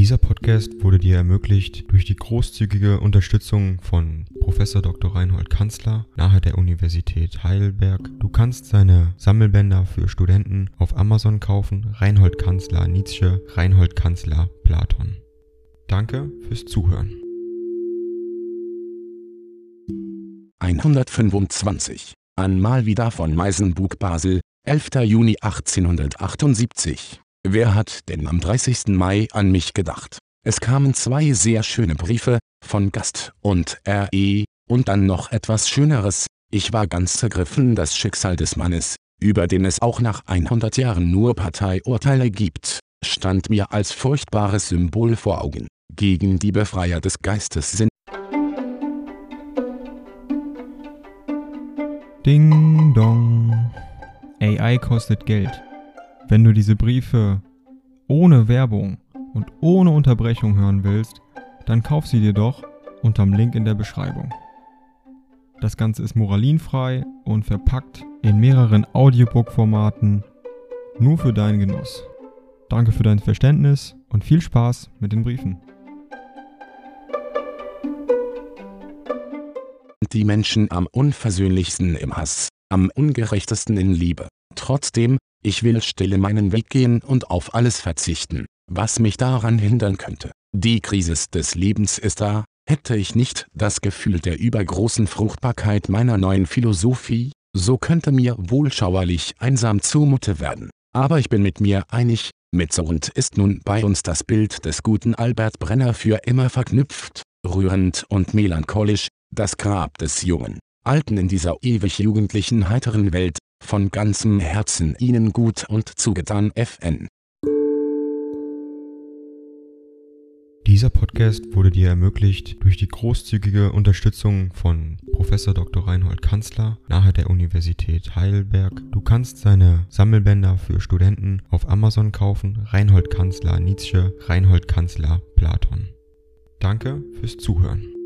Dieser Podcast wurde dir ermöglicht durch die großzügige Unterstützung von Prof. Dr. Reinhold Kanzler nahe der Universität Heidelberg. Du kannst seine Sammelbänder für Studenten auf Amazon kaufen. Reinhold Kanzler Nietzsche, Reinhold Kanzler Platon. Danke fürs Zuhören. 125. Einmal wieder von Meisenbug Basel, 11. Juni 1878. Wer hat denn am 30. Mai an mich gedacht? Es kamen zwei sehr schöne Briefe, von Gast und R.E., und dann noch etwas Schöneres, ich war ganz ergriffen das Schicksal des Mannes, über den es auch nach 100 Jahren nur Parteiurteile gibt, stand mir als furchtbares Symbol vor Augen, gegen die Befreier des Geistes sind. Ding dong. AI kostet Geld. Wenn du diese Briefe ohne Werbung und ohne Unterbrechung hören willst, dann kauf sie dir doch unterm Link in der Beschreibung. Das Ganze ist moralinfrei und verpackt in mehreren Audiobook-Formaten nur für deinen Genuss. Danke für dein Verständnis und viel Spaß mit den Briefen. Die Menschen am unversöhnlichsten im Hass, am ungerechtesten in Liebe. Trotzdem, ich will stille meinen Weg gehen und auf alles verzichten, was mich daran hindern könnte. Die Krise des Lebens ist da, hätte ich nicht das Gefühl der übergroßen Fruchtbarkeit meiner neuen Philosophie, so könnte mir wohl schauerlich einsam zumute werden. Aber ich bin mit mir einig, mit Sound ist nun bei uns das Bild des guten Albert Brenner für immer verknüpft, rührend und melancholisch, das Grab des Jungen, Alten in dieser ewig jugendlichen heiteren Welt, von ganzem Herzen Ihnen gut und zugetan FN. Dieser Podcast wurde dir ermöglicht durch die großzügige Unterstützung von Prof. Dr. Reinhold Kanzler nahe der Universität Heidelberg. Du kannst seine Sammelbänder für Studenten auf Amazon kaufen. Reinhold Kanzler Nietzsche, Reinhold Kanzler Platon. Danke fürs Zuhören.